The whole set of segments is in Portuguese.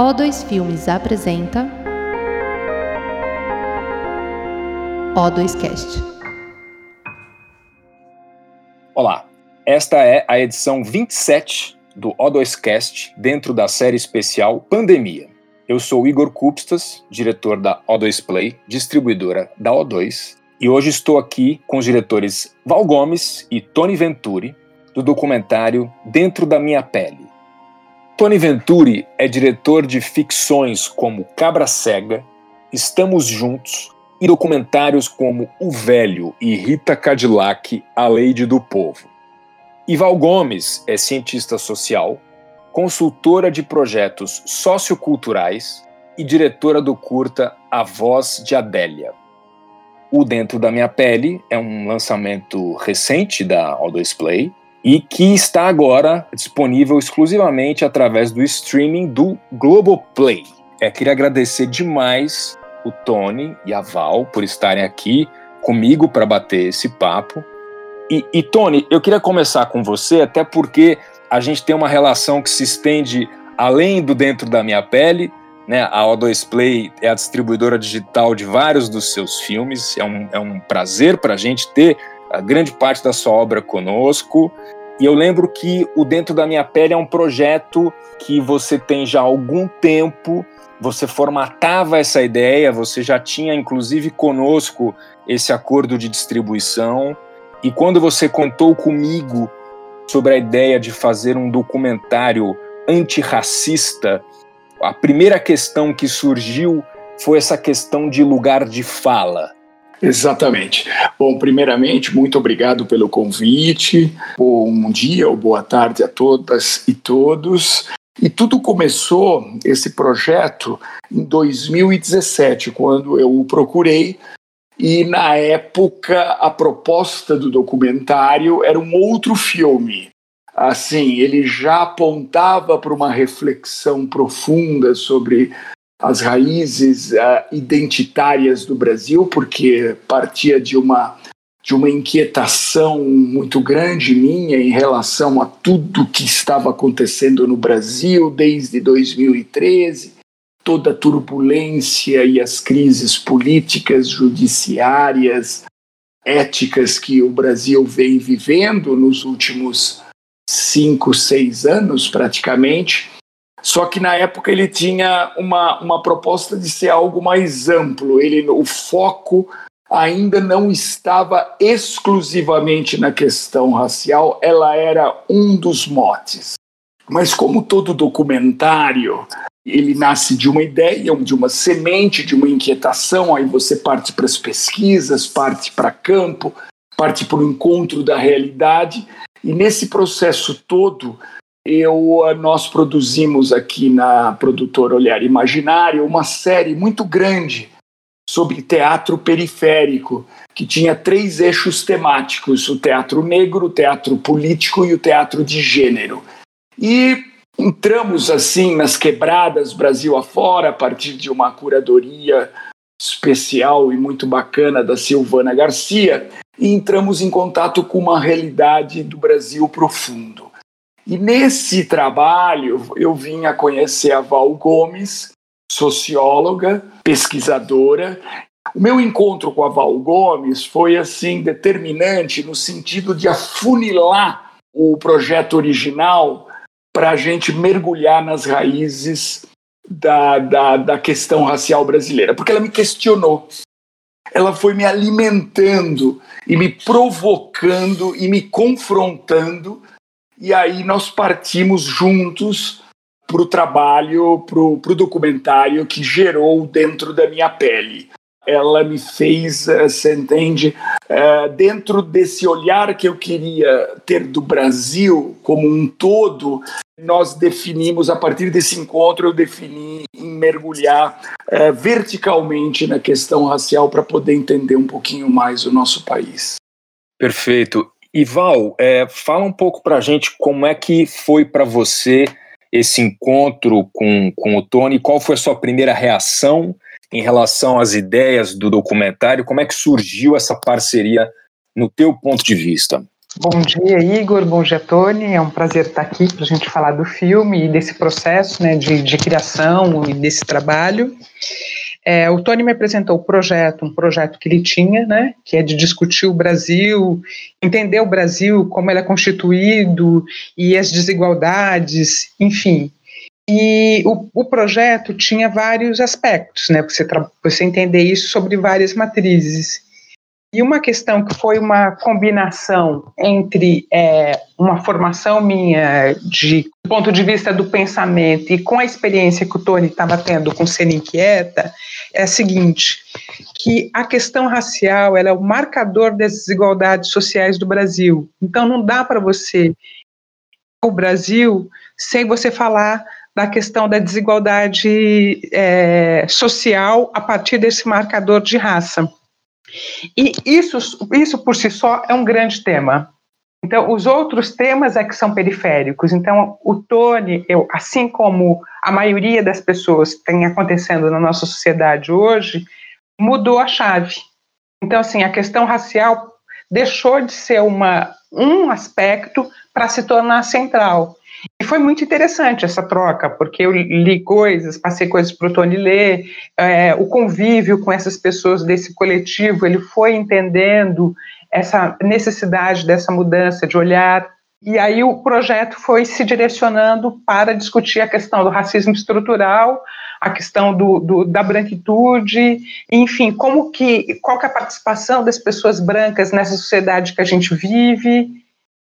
O2 Filmes apresenta O2Cast. Olá, esta é a edição 27 do O2Cast dentro da série especial Pandemia. Eu sou Igor Kupstas, diretor da O2 Play, distribuidora da O2, e hoje estou aqui com os diretores Val Gomes e Tony Venturi do documentário Dentro da Minha Pele. Tony Venturi é diretor de ficções como Cabra Cega, Estamos Juntos e documentários como O Velho e Rita Cadillac, A Lady do Povo. Ival Gomes é cientista social, consultora de projetos socioculturais e diretora do curta A Voz de Adélia. O Dentro da Minha Pele é um lançamento recente da O2 Play e que está agora disponível exclusivamente através do streaming do Globoplay. É, queria agradecer demais o Tony e a Val por estarem aqui comigo para bater esse papo. E, e, Tony, eu queria começar com você, até porque a gente tem uma relação que se estende além do dentro da minha pele. Né? A O2 Play é a distribuidora digital de vários dos seus filmes. É um, é um prazer para a gente ter a grande parte da sua obra conosco. E eu lembro que o Dentro da Minha Pele é um projeto que você tem já há algum tempo, você formatava essa ideia, você já tinha inclusive conosco esse acordo de distribuição. E quando você contou comigo sobre a ideia de fazer um documentário antirracista, a primeira questão que surgiu foi essa questão de lugar de fala. Exatamente. Bom, primeiramente, muito obrigado pelo convite. Bom dia ou boa tarde a todas e todos. E tudo começou, esse projeto, em 2017, quando eu o procurei. E na época, a proposta do documentário era um outro filme. Assim, ele já apontava para uma reflexão profunda sobre as raízes uh, identitárias do Brasil, porque partia de uma de uma inquietação muito grande minha em relação a tudo que estava acontecendo no Brasil desde 2013, toda a turbulência e as crises políticas, judiciárias, éticas que o Brasil vem vivendo nos últimos cinco, seis anos, praticamente. Só que na época ele tinha uma, uma proposta de ser algo mais amplo. Ele, o foco ainda não estava exclusivamente na questão racial, ela era um dos motes. Mas como todo documentário, ele nasce de uma ideia, de uma semente, de uma inquietação, aí você parte para as pesquisas, parte para campo, parte para o encontro da realidade, e nesse processo todo, eu, eh, nós produzimos aqui na produtora Olhar Imaginário uma série muito grande sobre teatro periférico, que tinha três eixos temáticos: o teatro negro, o teatro político e o teatro de gênero. E entramos assim nas quebradas Brasil afora, a partir de uma curadoria especial e muito bacana da Silvana Garcia, e entramos em contato com uma realidade do Brasil profundo. E nesse trabalho eu vim a conhecer a Val Gomes, socióloga, pesquisadora. O meu encontro com a Val Gomes foi assim determinante no sentido de afunilar o projeto original para a gente mergulhar nas raízes da, da, da questão racial brasileira, porque ela me questionou. Ela foi me alimentando e me provocando e me confrontando e aí nós partimos juntos para o trabalho, para o documentário que gerou dentro da minha pele. Ela me fez, eh, você entende, eh, dentro desse olhar que eu queria ter do Brasil como um todo, nós definimos, a partir desse encontro, eu defini em mergulhar eh, verticalmente na questão racial para poder entender um pouquinho mais o nosso país. Perfeito. Ival, é, fala um pouco para a gente como é que foi para você esse encontro com, com o Tony, qual foi a sua primeira reação em relação às ideias do documentário, como é que surgiu essa parceria no teu ponto de vista? Bom dia, Igor. Bom dia, Tony. É um prazer estar aqui para a gente falar do filme e desse processo né, de, de criação e desse trabalho. É, o Tony me apresentou o projeto, um projeto que ele tinha, né, que é de discutir o Brasil, entender o Brasil, como ele é constituído e as desigualdades, enfim. E o, o projeto tinha vários aspectos, né, você, você entender isso sobre várias matrizes. E uma questão que foi uma combinação entre é, uma formação minha de do ponto de vista do pensamento e com a experiência que o Tony estava tendo com Ser Inquieta é a seguinte, que a questão racial ela é o marcador das desigualdades sociais do Brasil. Então não dá para você o Brasil sem você falar da questão da desigualdade é, social a partir desse marcador de raça. E isso, isso por si só é um grande tema. Então, os outros temas é que são periféricos. Então, o Tony, eu, assim como a maioria das pessoas tem acontecendo na nossa sociedade hoje, mudou a chave. Então, assim, a questão racial deixou de ser uma, um aspecto para se tornar central. E foi muito interessante essa troca, porque eu li coisas, passei coisas para o Tony ler, é, o convívio com essas pessoas desse coletivo, ele foi entendendo essa necessidade dessa mudança de olhar. E aí o projeto foi se direcionando para discutir a questão do racismo estrutural, a questão do, do, da branquitude, enfim, como que, qual que é a participação das pessoas brancas nessa sociedade que a gente vive,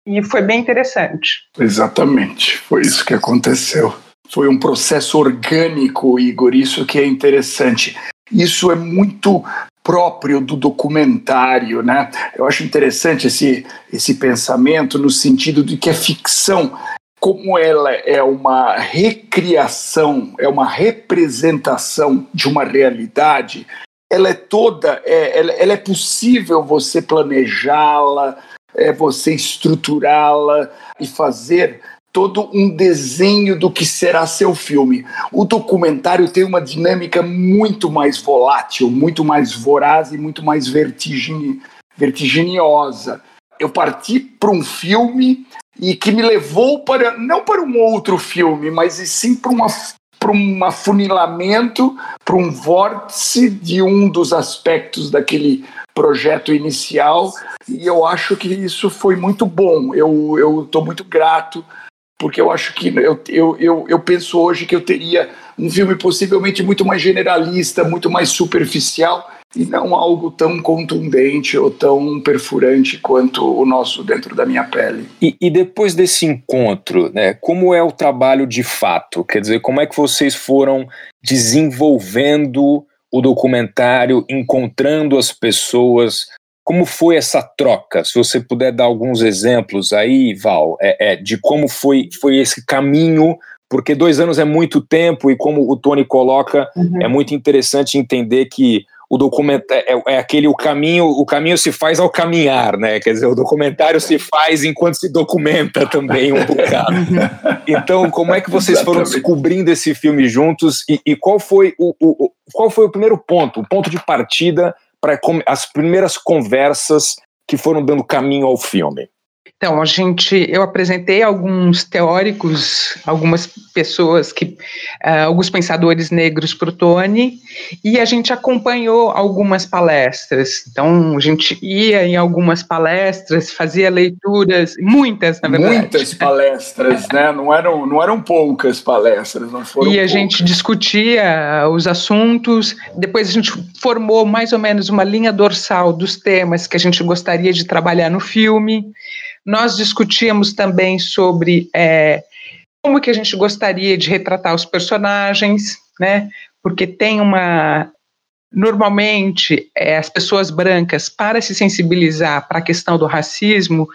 e foi bem interessante. Exatamente, foi isso que aconteceu. Foi um processo orgânico, Igor, isso que é interessante. Isso é muito próprio do documentário, né? Eu acho interessante esse, esse pensamento no sentido de que a ficção, como ela é uma recriação, é uma representação de uma realidade, ela é toda, é, ela, ela é possível você planejá-la, é você estruturá-la e fazer todo um desenho do que será seu filme. O documentário tem uma dinâmica muito mais volátil, muito mais voraz e muito mais vertigine, vertiginiosa. Eu parti para um filme e que me levou para não para um outro filme, mas sim para uma para um afunilamento, para um vórtice de um dos aspectos daquele projeto inicial e eu acho que isso foi muito bom. Eu estou muito grato porque eu acho que eu, eu, eu, eu penso hoje que eu teria um filme possivelmente muito mais generalista, muito mais superficial e não algo tão contundente ou tão perfurante quanto o nosso dentro da minha pele. E, e, depois desse encontro, né, como é o trabalho de fato? Quer dizer, como é que vocês foram desenvolvendo o documentário, encontrando as pessoas, como foi essa troca? Se você puder dar alguns exemplos aí, Val, é, é, de como foi, foi esse caminho, porque dois anos é muito tempo e como o Tony coloca, uhum. é muito interessante entender que o documentário é, é, aquele o caminho o caminho se faz ao caminhar né? Quer dizer o documentário se faz enquanto se documenta também um bocado. Então como é que vocês foram descobrindo esse filme juntos e, e qual foi o, o, qual foi o primeiro ponto o ponto de partida para as primeiras conversas que foram dando caminho ao filme? Então, a gente, eu apresentei alguns teóricos, algumas pessoas que, uh, alguns pensadores negros para o Tony, e a gente acompanhou algumas palestras. Então, a gente ia em algumas palestras, fazia leituras, muitas, na verdade. Muitas palestras, né? Não eram, não eram poucas palestras, não foram. E a poucas. gente discutia os assuntos. Depois a gente formou mais ou menos uma linha dorsal dos temas que a gente gostaria de trabalhar no filme. Nós discutíamos também sobre é, como que a gente gostaria de retratar os personagens, né? Porque tem uma normalmente é, as pessoas brancas para se sensibilizar para a questão do racismo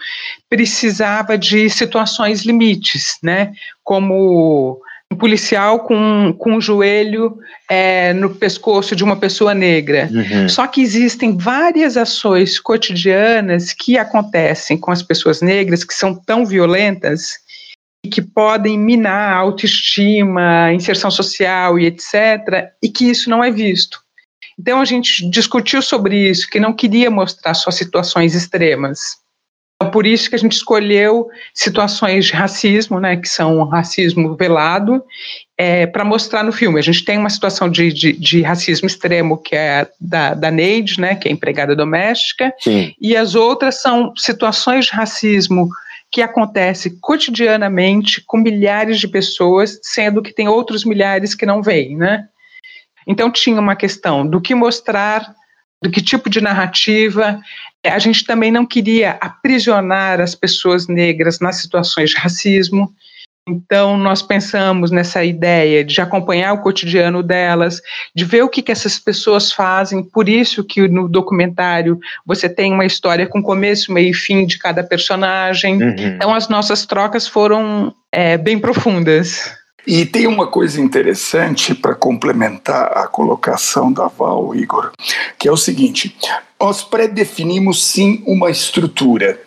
precisava de situações limites, né? Como um policial com, com o joelho é, no pescoço de uma pessoa negra. Uhum. Só que existem várias ações cotidianas que acontecem com as pessoas negras que são tão violentas e que podem minar a autoestima, a inserção social e etc., e que isso não é visto. Então a gente discutiu sobre isso, que não queria mostrar só situações extremas. Por isso que a gente escolheu situações de racismo, né, que são racismo velado, é, para mostrar no filme. A gente tem uma situação de, de, de, racismo extremo, que é da, da Neide, né, que é empregada doméstica, Sim. e as outras são situações de racismo que acontece cotidianamente com milhares de pessoas, sendo que tem outros milhares que não veem, né? Então tinha uma questão do que mostrar, do que tipo de narrativa. A gente também não queria aprisionar as pessoas negras nas situações de racismo. Então, nós pensamos nessa ideia de acompanhar o cotidiano delas, de ver o que, que essas pessoas fazem. Por isso que no documentário você tem uma história com começo, meio e fim de cada personagem. Uhum. Então, as nossas trocas foram é, bem profundas. E tem uma coisa interessante para complementar a colocação da Val, Igor, que é o seguinte: nós predefinimos sim uma estrutura.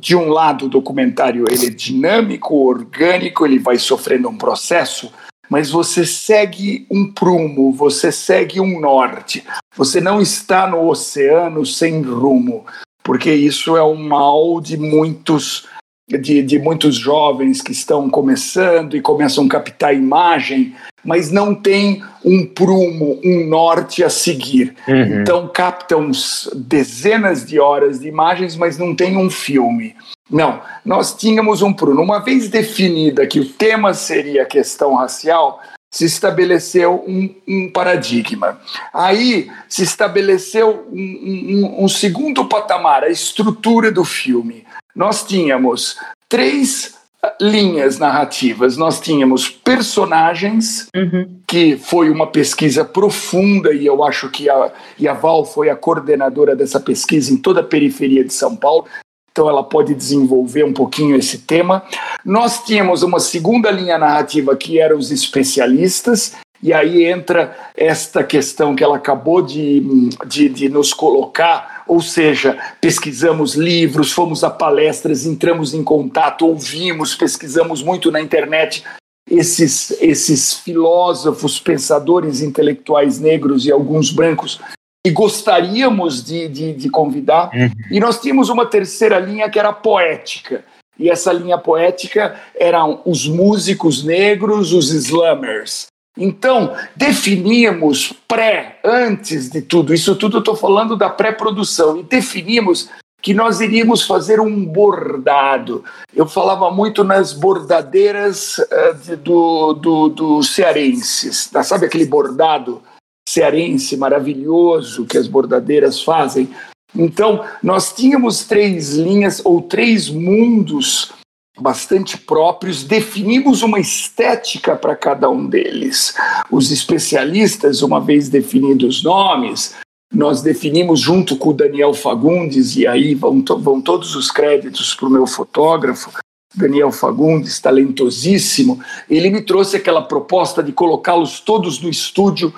De um lado, o documentário ele é dinâmico, orgânico, ele vai sofrendo um processo, mas você segue um prumo, você segue um norte. Você não está no oceano sem rumo, porque isso é o mal de muitos de, de muitos jovens que estão começando e começam a captar imagem, mas não tem um prumo, um norte a seguir. Uhum. Então captam dezenas de horas de imagens, mas não tem um filme. Não, nós tínhamos um prumo. Uma vez definida que o tema seria a questão racial, se estabeleceu um, um, paradigma. Aí se estabeleceu um, um, um, segundo patamar, a estrutura do filme nós tínhamos três linhas narrativas. Nós tínhamos personagens, uhum. que foi uma pesquisa profunda, e eu acho que a, e a Val foi a coordenadora dessa pesquisa em toda a periferia de São Paulo. Então ela pode desenvolver um pouquinho esse tema. Nós tínhamos uma segunda linha narrativa que eram os especialistas, e aí entra esta questão que ela acabou de, de, de nos colocar ou seja, pesquisamos livros, fomos a palestras, entramos em contato, ouvimos, pesquisamos muito na internet esses, esses filósofos, pensadores intelectuais negros e alguns brancos que gostaríamos de, de, de convidar. Uhum. E nós tínhamos uma terceira linha que era poética. E essa linha poética eram os músicos negros, os slammers. Então, definíamos pré, antes de tudo, isso tudo eu estou falando da pré-produção, e definímos que nós iríamos fazer um bordado. Eu falava muito nas bordadeiras uh, do, do, do cearenses, tá? sabe aquele bordado cearense maravilhoso que as bordadeiras fazem? Então, nós tínhamos três linhas ou três mundos bastante próprios, definimos uma estética para cada um deles. Os especialistas, uma vez definidos os nomes, nós definimos junto com o Daniel Fagundes, e aí vão, to vão todos os créditos para o meu fotógrafo, Daniel Fagundes, talentosíssimo, ele me trouxe aquela proposta de colocá-los todos no estúdio,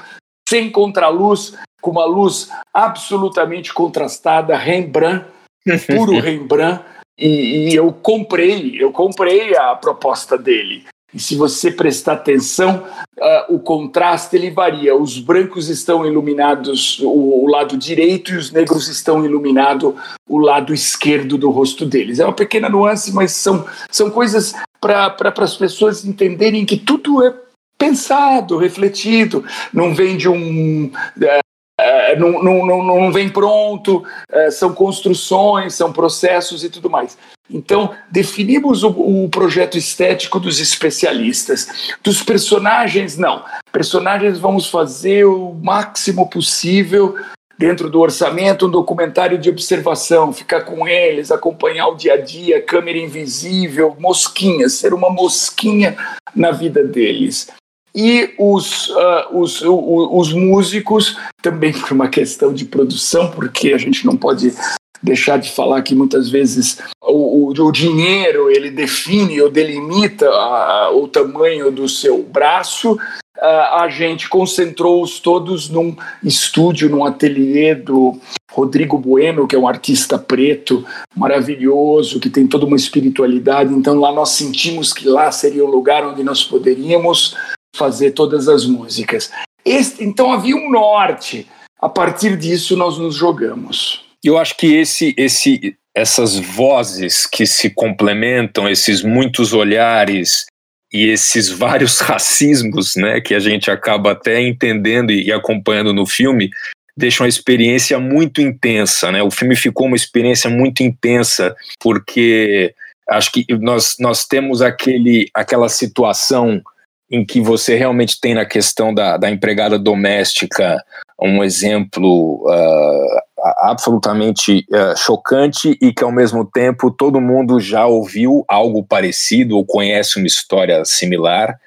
sem contraluz, com uma luz absolutamente contrastada, Rembrandt, puro Rembrandt, e, e, eu comprei, eu comprei a proposta dele. E se você prestar atenção, uh, o contraste ele varia. Os brancos estão iluminados o, o lado direito e os negros estão iluminados o lado esquerdo do rosto deles. É uma pequena nuance, mas são, são coisas para pra, as pessoas entenderem que tudo é pensado, refletido, não vem de um. É, não, não, não, não, vem pronto, é, são construções, são processos e tudo mais. Então, definimos o, o, projeto estético dos especialistas. Dos personagens, não. Personagens vamos fazer o máximo possível dentro do orçamento, um documentário de observação, ficar com eles, acompanhar o dia a dia, câmera invisível, mosquinha, ser uma mosquinha na vida deles e os, uh, os, os músicos, também por uma questão de produção, porque a gente não pode deixar de falar que muitas vezes o, o, o dinheiro ele define ou delimita a, a, o tamanho do seu braço. Uh, a gente concentrou-os todos num estúdio, num ateliê do Rodrigo Bueno, que é um artista preto maravilhoso, que tem toda uma espiritualidade. Então lá nós sentimos que lá seria o lugar onde nós poderíamos fazer todas as músicas. Este, então havia um norte. A partir disso nós nos jogamos. Eu acho que esse esse essas vozes que se complementam, esses muitos olhares e esses vários racismos, né, que a gente acaba até entendendo e acompanhando no filme, deixam a experiência muito intensa, né? O filme ficou uma experiência muito intensa porque acho que nós, nós temos aquele, aquela situação em que você realmente tem na questão da, da empregada doméstica um exemplo uh, absolutamente uh, chocante e que ao mesmo tempo todo mundo já ouviu algo parecido ou conhece uma história similar.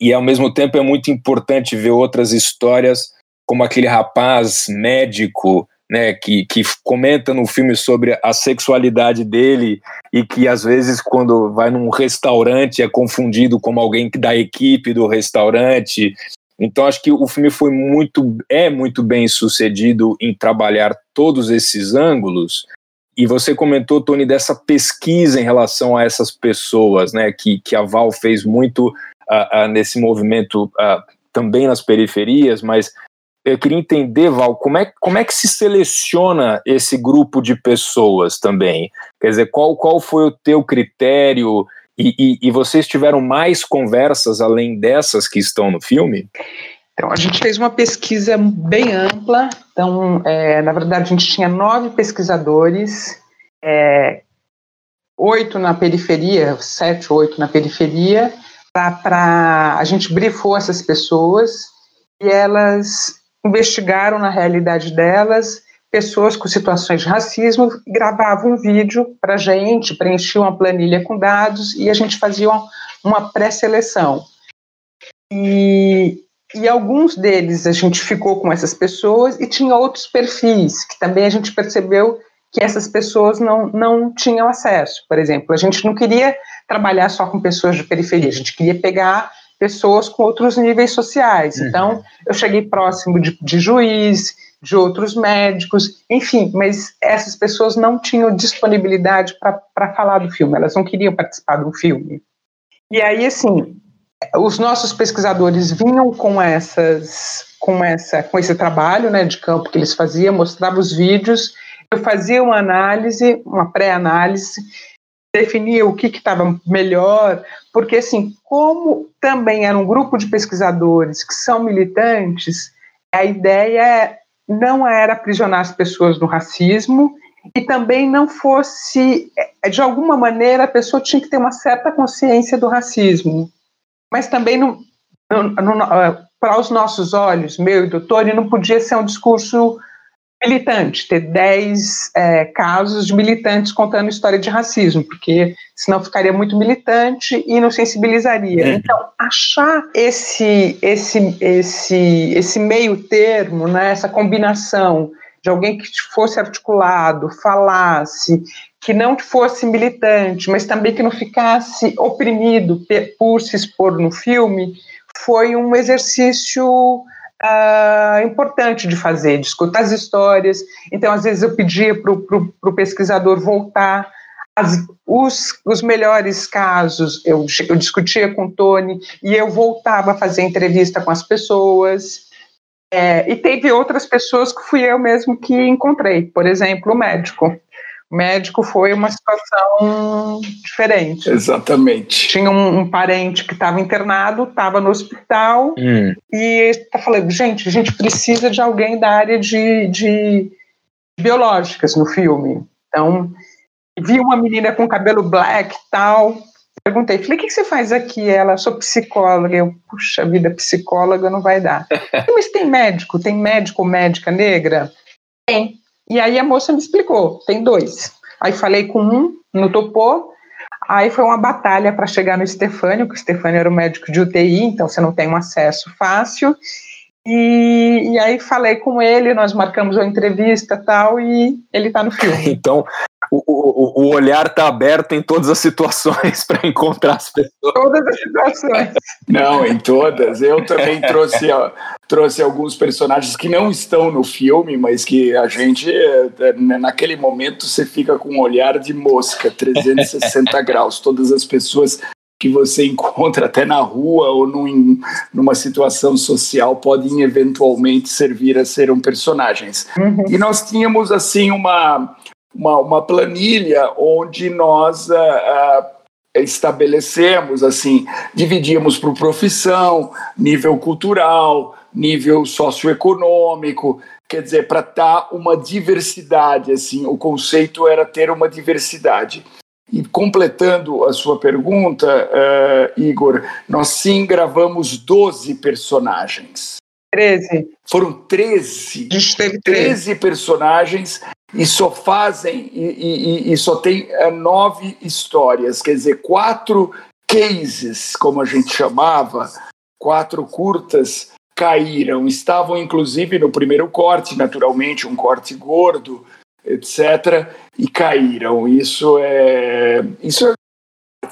E ao mesmo tempo é muito importante ver outras histórias como aquele rapaz médico né, que, que comenta no filme sobre a sexualidade dele e que às vezes quando vai num restaurante é confundido como alguém da equipe do restaurante. Então acho que o filme foi muito é muito bem sucedido em trabalhar todos esses ângulos. E você comentou, Tony, dessa pesquisa em relação a essas pessoas, né, que, que a Val fez muito uh, uh, nesse movimento uh, também nas periferias, mas eu queria entender, Val, como é, como é que se seleciona esse grupo de pessoas também? Quer dizer, qual, qual foi o teu critério? E, e, e vocês tiveram mais conversas além dessas que estão no filme? Então, a gente fez uma pesquisa bem ampla. Então, é, na verdade, a gente tinha nove pesquisadores, é, oito na periferia, sete, oito na periferia. Para a gente brifou essas pessoas e elas investigaram na realidade delas pessoas com situações de racismo, gravavam um vídeo para a gente, preenchiam uma planilha com dados e a gente fazia uma pré-seleção. E, e alguns deles a gente ficou com essas pessoas e tinha outros perfis que também a gente percebeu que essas pessoas não, não tinham acesso. Por exemplo, a gente não queria trabalhar só com pessoas de periferia, a gente queria pegar pessoas com outros níveis sociais. Uhum. Então, eu cheguei próximo de, de juiz, de outros médicos, enfim, mas essas pessoas não tinham disponibilidade para falar do filme, elas não queriam participar do filme. E aí, assim, os nossos pesquisadores vinham com essas, com essa, com esse trabalho, né, de campo que eles faziam, mostravam os vídeos, eu fazia uma análise, uma pré-análise, definia o que estava melhor, porque assim, como também era um grupo de pesquisadores que são militantes, a ideia não era aprisionar as pessoas no racismo e também não fosse, de alguma maneira, a pessoa tinha que ter uma certa consciência do racismo, mas também não, não para os nossos olhos, meu e doutor, não podia ser um discurso militante, ter 10 é, casos de militantes contando história de racismo, porque senão ficaria muito militante e não sensibilizaria. É. Então, achar esse, esse, esse, esse meio termo, né, essa combinação de alguém que fosse articulado, falasse, que não fosse militante, mas também que não ficasse oprimido por se expor no filme, foi um exercício uh, importante de fazer, de escutar as histórias. Então, às vezes, eu pedia para o pesquisador voltar as, os, os melhores casos, eu, eu discutia com o Tony e eu voltava a fazer entrevista com as pessoas. É, e teve outras pessoas que fui eu mesmo que encontrei, por exemplo, o médico médico foi uma situação diferente. Exatamente. Tinha um, um parente que estava internado, estava no hospital, hum. e está falando, gente, a gente precisa de alguém da área de, de biológicas no filme. Então, vi uma menina com cabelo black e tal, perguntei, falei, o que você faz aqui? Ela, sou psicóloga. Eu, puxa vida, psicóloga não vai dar. Mas tem médico? Tem médico ou médica negra? Tem. E aí a moça me explicou, tem dois. Aí falei com um, não topou. Aí foi uma batalha para chegar no Stefânio, que o Stefânio era o médico de UTI, então você não tem um acesso fácil. E, e aí falei com ele, nós marcamos uma entrevista tal, e ele está no filme. Então, o, o, o olhar está aberto em todas as situações para encontrar as pessoas. Todas as situações. Não, em todas. Eu também trouxe, trouxe alguns personagens que não estão no filme, mas que a gente, é, naquele momento, você fica com um olhar de mosca, 360 graus. Todas as pessoas que você encontra até na rua ou num, numa situação social podem eventualmente servir a ser um personagens. Uhum. E nós tínhamos assim uma uma, uma planilha onde nós uh, uh, estabelecemos, assim, dividíamos por profissão, nível cultural, nível socioeconômico, quer dizer, para estar tá uma diversidade, assim, o conceito era ter uma diversidade. E completando a sua pergunta, uh, Igor, nós sim gravamos 12 personagens. 13. Foram 13. A gente teve 13 personagens e só fazem, e, e, e só tem uh, nove histórias, quer dizer, quatro cases, como a gente chamava, quatro curtas caíram. Estavam, inclusive, no primeiro corte, naturalmente, um corte gordo, etc., e caíram. Isso é. Isso é.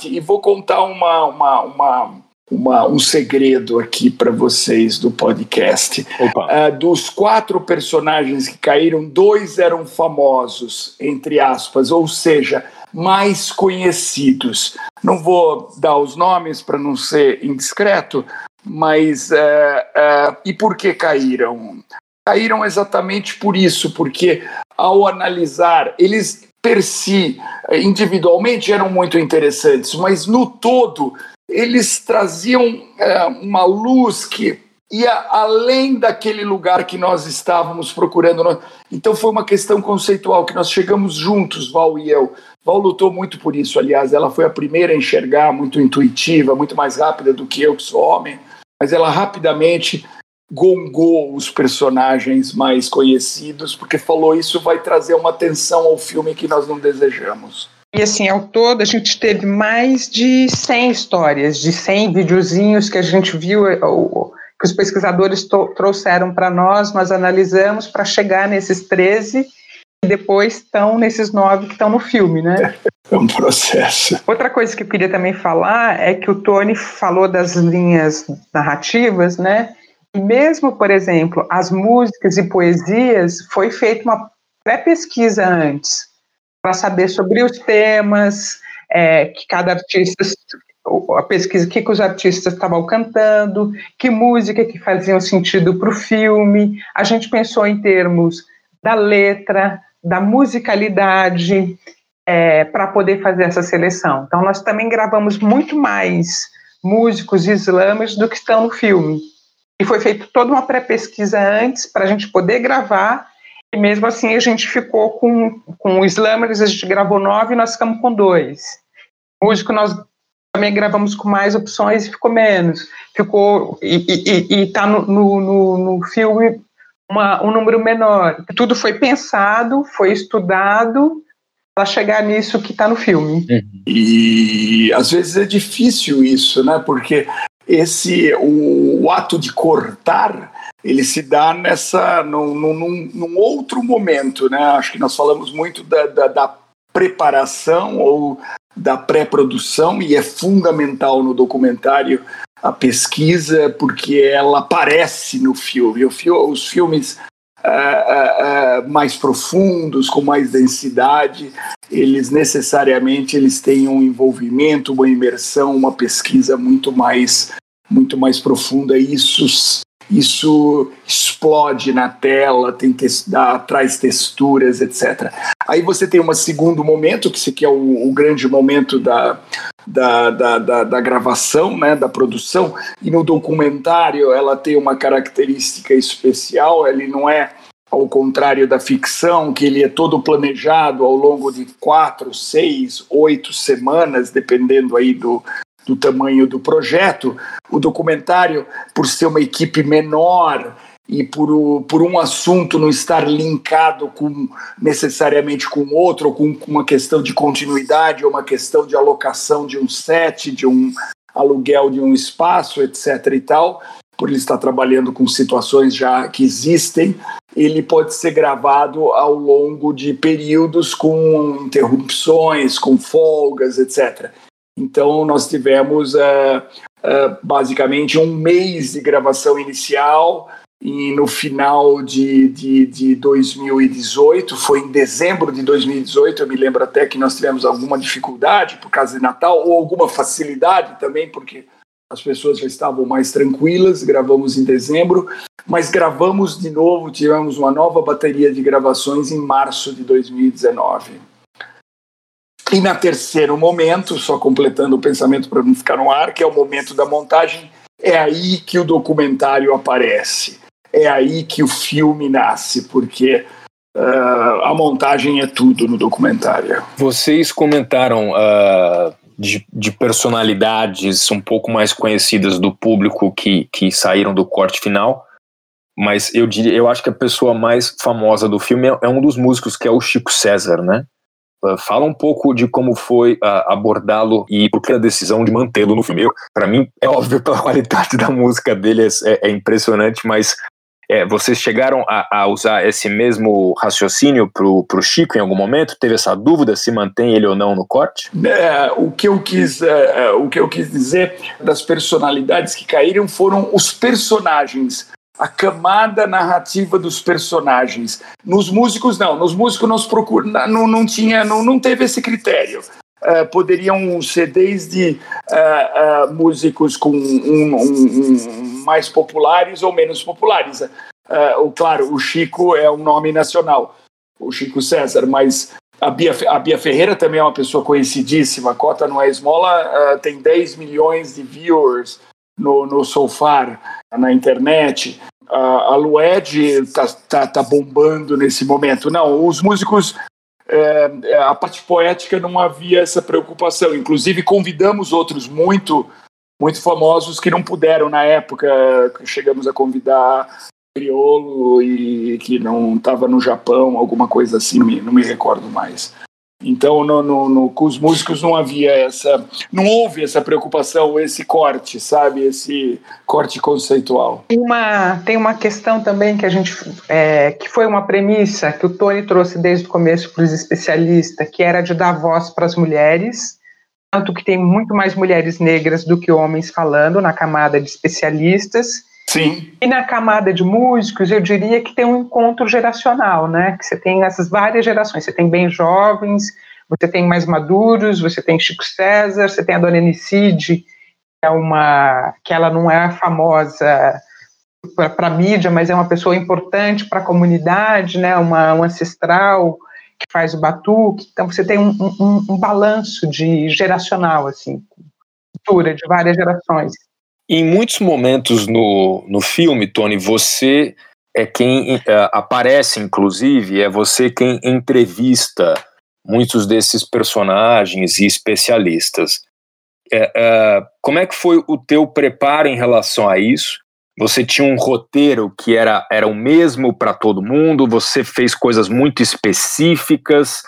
E vou contar uma, uma, uma, uma um segredo aqui para vocês do podcast. Uh, dos quatro personagens que caíram, dois eram famosos, entre aspas, ou seja, mais conhecidos. Não vou dar os nomes para não ser indiscreto, mas uh, uh, e por que caíram? Caíram exatamente por isso, porque ao analisar, eles per si, individualmente, eram muito interessantes, mas no todo, eles traziam é, uma luz que ia além daquele lugar que nós estávamos procurando. Então foi uma questão conceitual que nós chegamos juntos, Val e eu. Val lutou muito por isso, aliás, ela foi a primeira a enxergar, muito intuitiva, muito mais rápida do que eu, que sou homem, mas ela rapidamente gongou os personagens mais conhecidos, porque falou isso vai trazer uma atenção ao filme que nós não desejamos. E assim, ao todo, a gente teve mais de 100 histórias, de 100 videozinhos que a gente viu, eh, que os pesquisadores trouxeram para nós, nós analisamos para chegar nesses 13 e depois estão nesses nove que estão no filme, né? É um processo. Outra coisa que eu queria também falar é que o Tony falou das linhas narrativas, né? E mesmo, por exemplo, as músicas e poesias, foi feita uma pré-pesquisa antes, para saber sobre os temas, é, que cada artista, a pesquisa, que, que os artistas estavam cantando, que música que fazia sentido para o filme. A gente pensou em termos da letra, da musicalidade, é, para poder fazer essa seleção. Então, nós também gravamos muito mais músicos islâmicos do que estão no filme. E foi feita toda uma pré-pesquisa antes para a gente poder gravar. E mesmo assim a gente ficou com, com o Slammers, a gente gravou nove e nós ficamos com dois. Músico nós também gravamos com mais opções e ficou menos. Ficou. E está no, no, no, no, filme uma, um número menor. Tudo foi pensado, foi estudado para chegar nisso que está no filme. Uhum. E às vezes é difícil isso, né? Porque esse o, o, ato de cortar ele se dá nessa num, num, num, outro momento, né? Acho que nós falamos muito da, da, da preparação ou da pré-produção e é fundamental no documentário a pesquisa porque ela aparece no filme. os filmes uh, uh, mais profundos, com mais densidade, eles necessariamente eles têm um envolvimento, uma imersão, uma pesquisa muito mais muito mais profunda. E isso isso explode na tela, tem dá, traz texturas, etc. Aí você tem um segundo momento, que aqui é o, o grande momento da, da, da, da, da, gravação, né, da produção, e no documentário ela tem uma característica especial, ele não é ao contrário da ficção, que ele é todo planejado ao longo de quatro, seis, oito semanas, dependendo aí do, do tamanho do projeto. O documentário, por ser uma equipe menor e por, por um assunto não estar linkado com necessariamente com outro, ou com, com uma questão de continuidade, ou uma questão de alocação de um set, de um aluguel de um espaço, etc. e tal, por ele estar trabalhando com situações já que existem, ele pode ser gravado ao longo de períodos com interrupções, com folgas, etc. Então, nós tivemos uh, uh, basicamente um mês de gravação inicial e no final de, de, de 2018, foi em dezembro de 2018, eu me lembro até que nós tivemos alguma dificuldade por causa de Natal, ou alguma facilidade também, porque as pessoas já estavam mais tranquilas, gravamos em dezembro, mas gravamos de novo, tivemos uma nova bateria de gravações em março de 2019. E na terceiro momento, só completando o pensamento para não ficar no ar, que é o momento da montagem, é aí que o documentário aparece. É aí que o filme nasce, porque uh, a montagem é tudo no documentário. Vocês comentaram uh, de, de, personalidades um pouco mais conhecidas do público que, que saíram do corte final, mas eu diria, eu acho que a pessoa mais famosa do filme é, é um dos músicos que é o Chico César, né? Uh, fala um pouco de como foi uh, abordá-lo e por que a decisão de mantê-lo no filme. Para mim, é óbvio pela qualidade da música dele, é, é impressionante, mas é, vocês chegaram a, a, usar esse mesmo raciocínio para o Chico em algum momento? Teve essa dúvida se mantém ele ou não no corte? É, o, que eu quis, é, é o que eu quis dizer das personalidades que caíram foram os personagens a camada narrativa dos personagens. Nos músicos, não. Nos músicos, nós procuramos, não, não, tinha, não, não teve esse critério. Uh, poderiam ser desde uh, uh, músicos com um, um, um, mais populares ou menos populares. o, claro, o Chico é um nome nacional, o Chico César, mas a Bia, a Bia Ferreira também é uma pessoa conhecidíssima. A Cota Não é Esmola tem 10 milhões de viewers no, no Soulfar, na internet. A, a Lued tá, tá, tá bombando nesse momento. Não, os músicos é, é, a parte poética não havia essa preocupação. Inclusive, convidamos outros muito, muito famosos que não puderam na época. Chegamos a convidar Criolo e que não estava no Japão, alguma coisa assim, não me, não me recordo mais. Então, no, no, no, com os músicos não havia essa, não houve essa preocupação, esse corte, sabe, esse corte conceitual. Tem uma, tem uma questão também que a gente, é, que foi uma premissa que o Tony trouxe desde o começo para os especialistas, que era de dar voz para as mulheres, tanto que tem muito mais mulheres negras do que homens falando na camada de especialistas, Sim. E na camada de músicos, eu diria que tem um encontro geracional, né? Que você tem essas várias gerações. Você tem bem jovens, você tem mais maduros, você tem Chico César, você tem a Dona Enicide, que é uma que ela não é famosa para a mídia, mas é uma pessoa importante para a comunidade, né? Uma um ancestral que faz o batuque. Então você tem um, um, um balanço de geracional assim, cultura de várias gerações. Em muitos momentos no, no filme, Tony, você é quem uh, aparece, inclusive, é você quem entrevista muitos desses personagens e especialistas. É, uh, como é que foi o teu preparo em relação a isso? Você tinha um roteiro que era, era o mesmo para todo mundo? Você fez coisas muito específicas?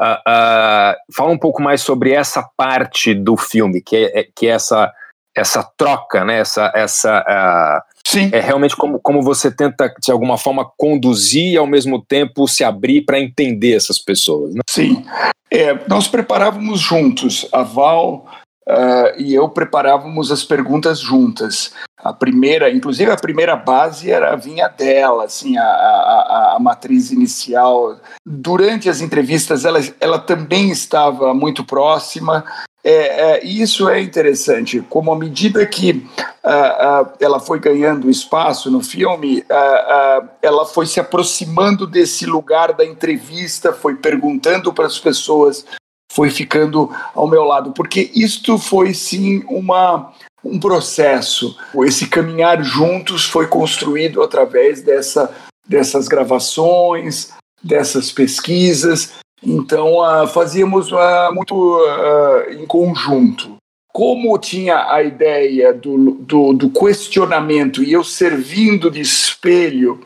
Uh, fala um pouco mais sobre essa parte do filme, que é, que é essa essa troca, né? Essa, essa uh, Sim. é realmente como, como você tenta de alguma forma conduzir e ao mesmo tempo se abrir para entender essas pessoas. Né? Sim, é, nós preparávamos juntos. A Val uh, e eu preparávamos as perguntas juntas. A primeira, inclusive a primeira base era vinha dela, assim, a, a, a matriz inicial. Durante as entrevistas, ela, ela também estava muito próxima. É, é, isso é interessante, como à medida que uh, uh, ela foi ganhando espaço no filme, uh, ela foi se aproximando desse lugar da entrevista, foi perguntando para as pessoas, foi ficando ao meu lado, porque isto foi sim uma, um processo. Esse caminhar juntos foi construído através dessa, dessas gravações, dessas pesquisas, então, uh, fazíamos uh, muito uh, em conjunto. Como tinha a ideia do, do, do questionamento e eu servindo de espelho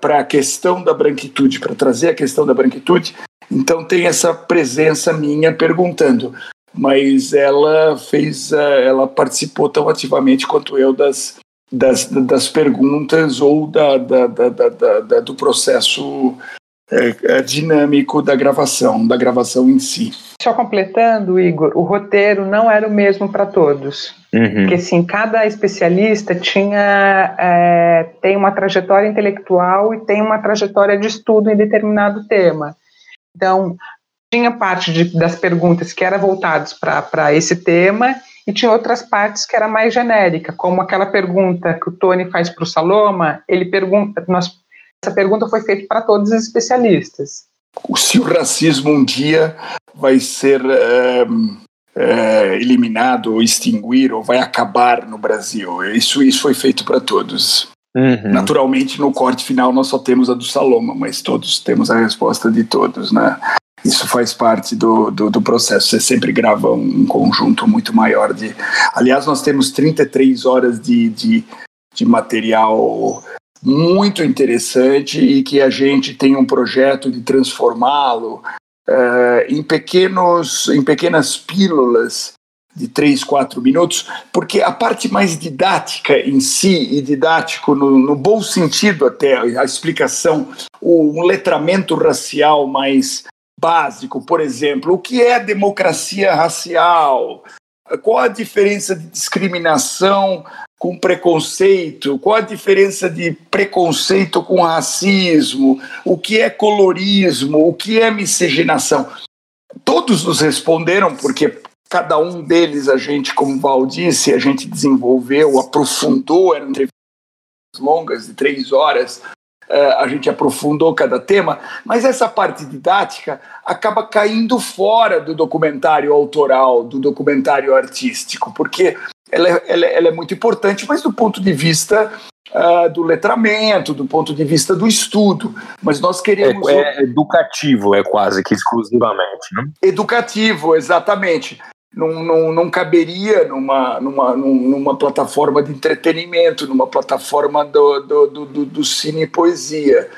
para a questão da branquitude, para trazer a questão da branquitude, então tem essa presença minha perguntando. Mas ela fez, ela participou tão ativamente quanto eu das, das, das perguntas ou da, da, da, da do processo é, é, dinâmico da gravação, da gravação em si. Só completando, Igor, o roteiro não era o mesmo para todos. Uhum. Porque, assim, cada especialista tinha é, tem uma trajetória intelectual e tem uma trajetória de estudo em determinado tema. Então, tinha parte de, das perguntas que eram voltadas para esse tema e tinha outras partes que era mais genérica, como aquela pergunta que o Tony faz para o Saloma, ele pergunta, nós, essa pergunta foi feita para todos os especialistas. Se o racismo um dia vai ser é, é, eliminado ou extinguir ou vai acabar no Brasil, isso, isso foi feito para todos. Uhum. Naturalmente, no corte final, nós só temos a do Saloma, mas todos temos a resposta de todos, né? Isso faz parte do, do, do, processo. Você sempre grava um conjunto muito maior de. Aliás, nós temos 33 horas de, de, de material muito interessante e que a gente tem um projeto de transformá-lo uh, em pequenos em pequenas pílulas de três, quatro minutos, porque a parte mais didática em si, e didático no, no bom sentido até, a explicação, o, um letramento racial mais básico, por exemplo, o que é democracia racial? Qual a diferença de discriminação com preconceito? Qual a diferença de preconceito com racismo? O que é colorismo? O que é miscigenação? Todos nos responderam, porque cada um deles a gente, como Val disse, a gente desenvolveu, aprofundou, eram entrevistas longas de três horas, uh, a gente aprofundou cada tema, mas essa parte didática acaba caindo fora do documentário autoral, do documentário artístico, porque ela é, ela, ela é muito importante, mas do ponto de vista Uh, do letramento, do ponto de vista do estudo, mas nós queremos. É, é educativo, é quase que exclusivamente, né? Educativo, exatamente não, não, não caberia numa, numa, numa plataforma de entretenimento, numa plataforma do, do, do, do cine e poesia.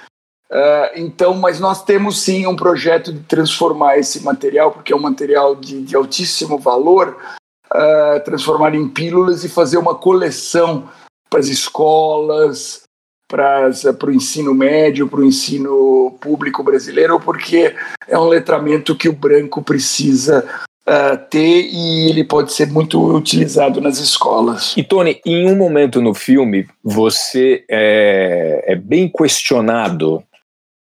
Uh, então, mas nós temos sim um projeto de transformar esse material, porque é um material de, de altíssimo valor, uh, transformar em pílulas e fazer uma coleção para as escolas, para o ensino médio, para o ensino público brasileiro, porque é um letramento que o branco precisa uh, ter e ele pode ser muito utilizado nas escolas. E Tony, em um momento no filme, você é, é bem questionado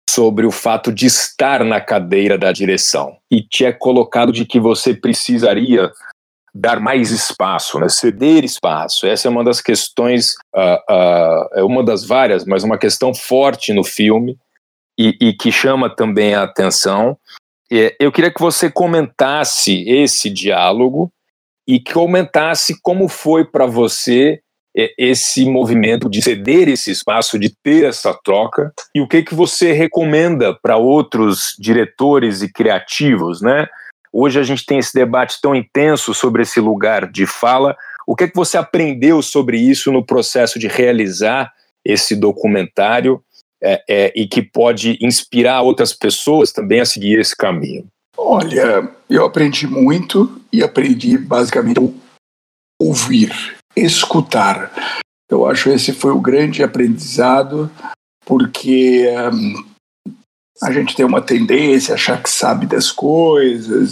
sobre o fato de estar na cadeira da direção e te é colocado de que você precisaria dar mais espaço, né? ceder espaço. Essa é uma das questões, uh, uh, é uma das várias, mas uma questão forte no filme e, e que chama também a atenção. É, eu queria que você comentasse esse diálogo e que comentasse como foi para você é, esse movimento de ceder esse espaço, de ter essa troca, e o que, que você recomenda para outros diretores e criativos, né? Hoje a gente tem esse debate tão intenso sobre esse lugar de fala. O que, que você aprendeu sobre isso no processo de realizar esse documentário é, é, e que pode inspirar outras pessoas também a seguir esse caminho? Olha, eu aprendi muito e aprendi basicamente ouvir, escutar. Eu acho esse foi o grande aprendizado, porque um, a gente tem uma tendência a achar que sabe das coisas,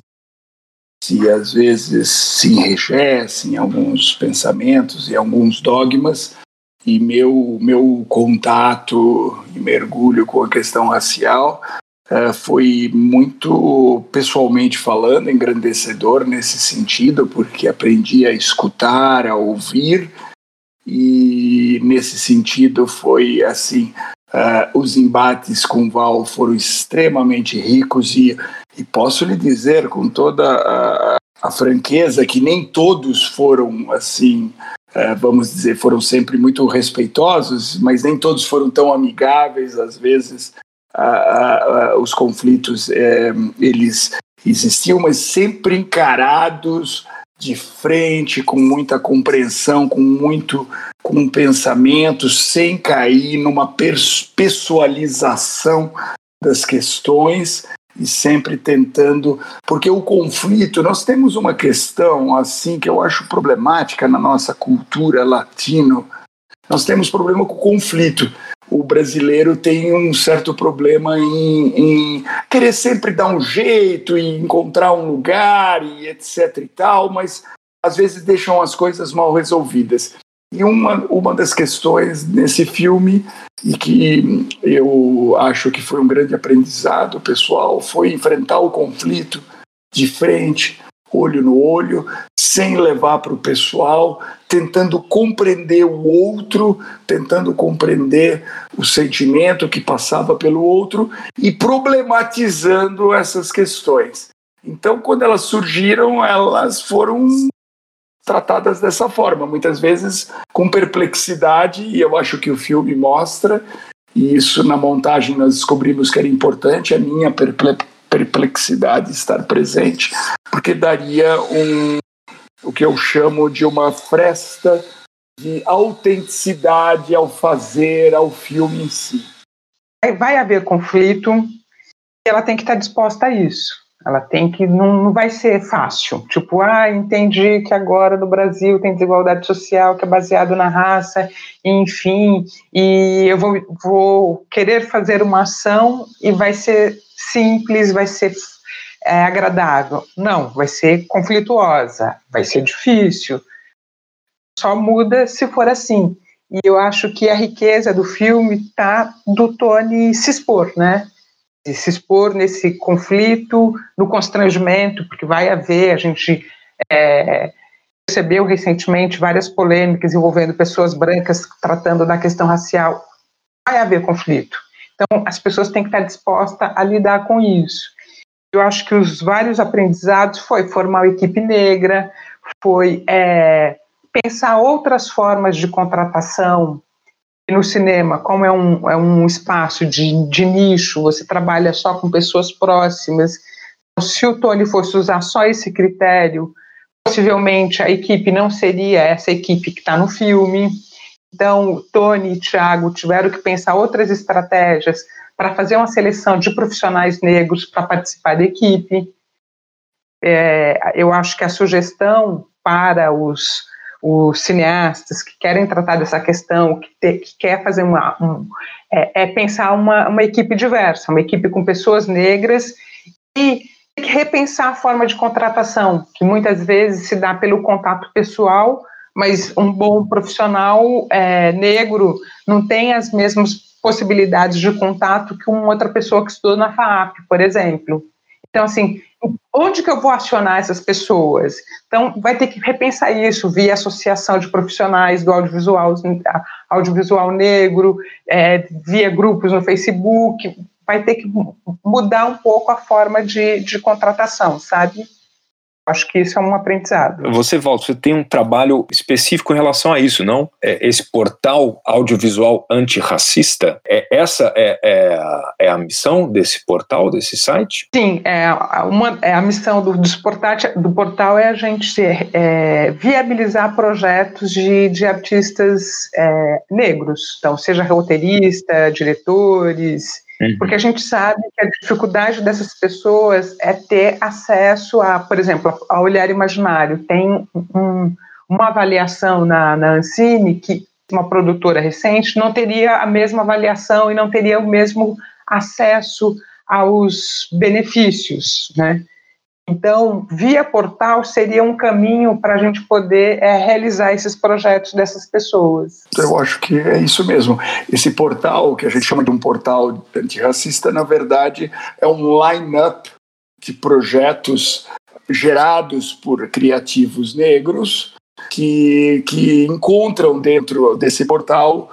e às vezes se enrijece em alguns pensamentos e alguns dogmas, e meu, meu contato e mergulho com a questão racial uh, foi muito, pessoalmente falando, engrandecedor nesse sentido, porque aprendi a escutar, a ouvir, e nesse sentido foi assim. Uh, os embates com Val foram extremamente ricos e, e posso lhe dizer com toda a, a franqueza que nem todos foram assim é, vamos dizer, foram sempre muito respeitosos, mas nem todos foram tão amigáveis. Às vezes, os conflitos é, eles existiam, mas sempre encarados de frente, com muita compreensão, com muito com pensamento, sem cair numa pessoalização das questões e sempre tentando, porque o conflito, nós temos uma questão assim que eu acho problemática na nossa cultura latino. Nós temos problema com o conflito. O brasileiro tem um certo problema em, em querer sempre dar um jeito e encontrar um lugar e etc e tal, mas às vezes deixam as coisas mal resolvidas. E uma, uma das questões nesse filme, e que eu acho que foi um grande aprendizado pessoal, foi enfrentar o conflito de frente, olho no olho, sem levar para o pessoal, tentando compreender o outro, tentando compreender o sentimento que passava pelo outro e problematizando essas questões. Então, quando elas surgiram, elas foram tratadas dessa forma, muitas vezes com perplexidade, e eu acho que o filme mostra, e isso na montagem nós descobrimos que era importante, a minha perplexidade estar presente, porque daria um, o que eu chamo de uma fresta de autenticidade ao fazer, ao filme em si. Vai haver conflito, ela tem que estar disposta a isso. Ela tem que. Não, não vai ser fácil. Tipo, ah, entendi que agora no Brasil tem desigualdade social que é baseado na raça, enfim, e eu vou, vou querer fazer uma ação e vai ser simples, vai ser é, agradável. Não, vai ser conflituosa, vai ser difícil. Só muda se for assim. E eu acho que a riqueza do filme está do Tony se expor, né? De se expor nesse conflito, no constrangimento, porque vai haver, a gente é, recentemente várias polêmicas envolvendo pessoas brancas tratando da questão racial, vai haver conflito. Então, as pessoas têm que estar dispostas a lidar com isso. Eu acho que os vários aprendizados foi formar uma equipe negra, foi é, pensar outras formas de contratação no cinema, como é um, é um espaço de, de nicho, você trabalha só com pessoas próximas, se o Tony fosse usar só esse critério, possivelmente a equipe não seria essa equipe que está no filme. Então, Tony e Thiago tiveram que pensar outras estratégias para fazer uma seleção de profissionais negros para participar da equipe. É, eu acho que a sugestão para os os cineastas que querem tratar dessa questão, que, te, que quer fazer uma, um, é, é, pensar uma, uma equipe diversa, uma equipe com pessoas negras e repensar a forma de contratação, que muitas vezes se dá pelo contato pessoal, mas um bom profissional é, negro não tem as mesmas possibilidades de contato que uma outra pessoa que estudou na FAAP, por exemplo. Então, assim, onde que eu vou acionar essas pessoas? Então, vai ter que repensar isso via associação de profissionais do audiovisual, audiovisual negro, é, via grupos no Facebook, vai ter que mudar um pouco a forma de, de contratação, sabe? Acho que isso é um aprendizado. Você, Walter, você tem um trabalho específico em relação a isso, não? É, esse portal audiovisual antirracista, é, essa é, é, é, a missão desse portal, desse site? Sim, é, uma, é a missão do, do, portal, do portal é a gente é, viabilizar projetos de, de artistas é, negros, então seja roteirista, diretores. Porque a gente sabe que a dificuldade dessas pessoas é ter acesso a, por exemplo, ao olhar imaginário. Tem um, uma avaliação na, na Ancine que uma produtora recente não teria a mesma avaliação e não teria o mesmo acesso aos benefícios, né? Então, via portal seria um caminho para a gente poder é, realizar esses projetos dessas pessoas. Eu acho que é isso mesmo. Esse portal, que a gente chama de um portal antirracista, na verdade é um line-up de projetos gerados por criativos negros que, que encontram dentro desse portal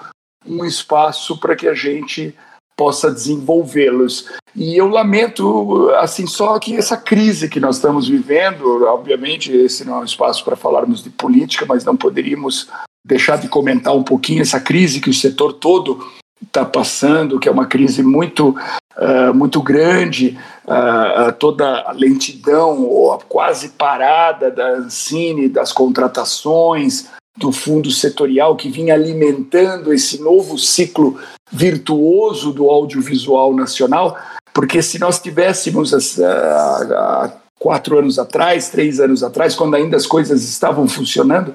um espaço para que a gente possa desenvolvê-los. E eu lamento, assim, só que essa crise que nós estamos vivendo, obviamente esse não é um espaço para falarmos de política, mas não poderíamos deixar de comentar um pouquinho essa crise que o setor todo está passando, que é uma crise muito, uh, muito grande, uh, toda a lentidão ou a quase parada da Ancine, das contratações, do fundo setorial que vinha alimentando esse novo ciclo virtuoso do audiovisual nacional, porque se nós tivéssemos há quatro anos atrás, três anos atrás, quando ainda as coisas estavam funcionando,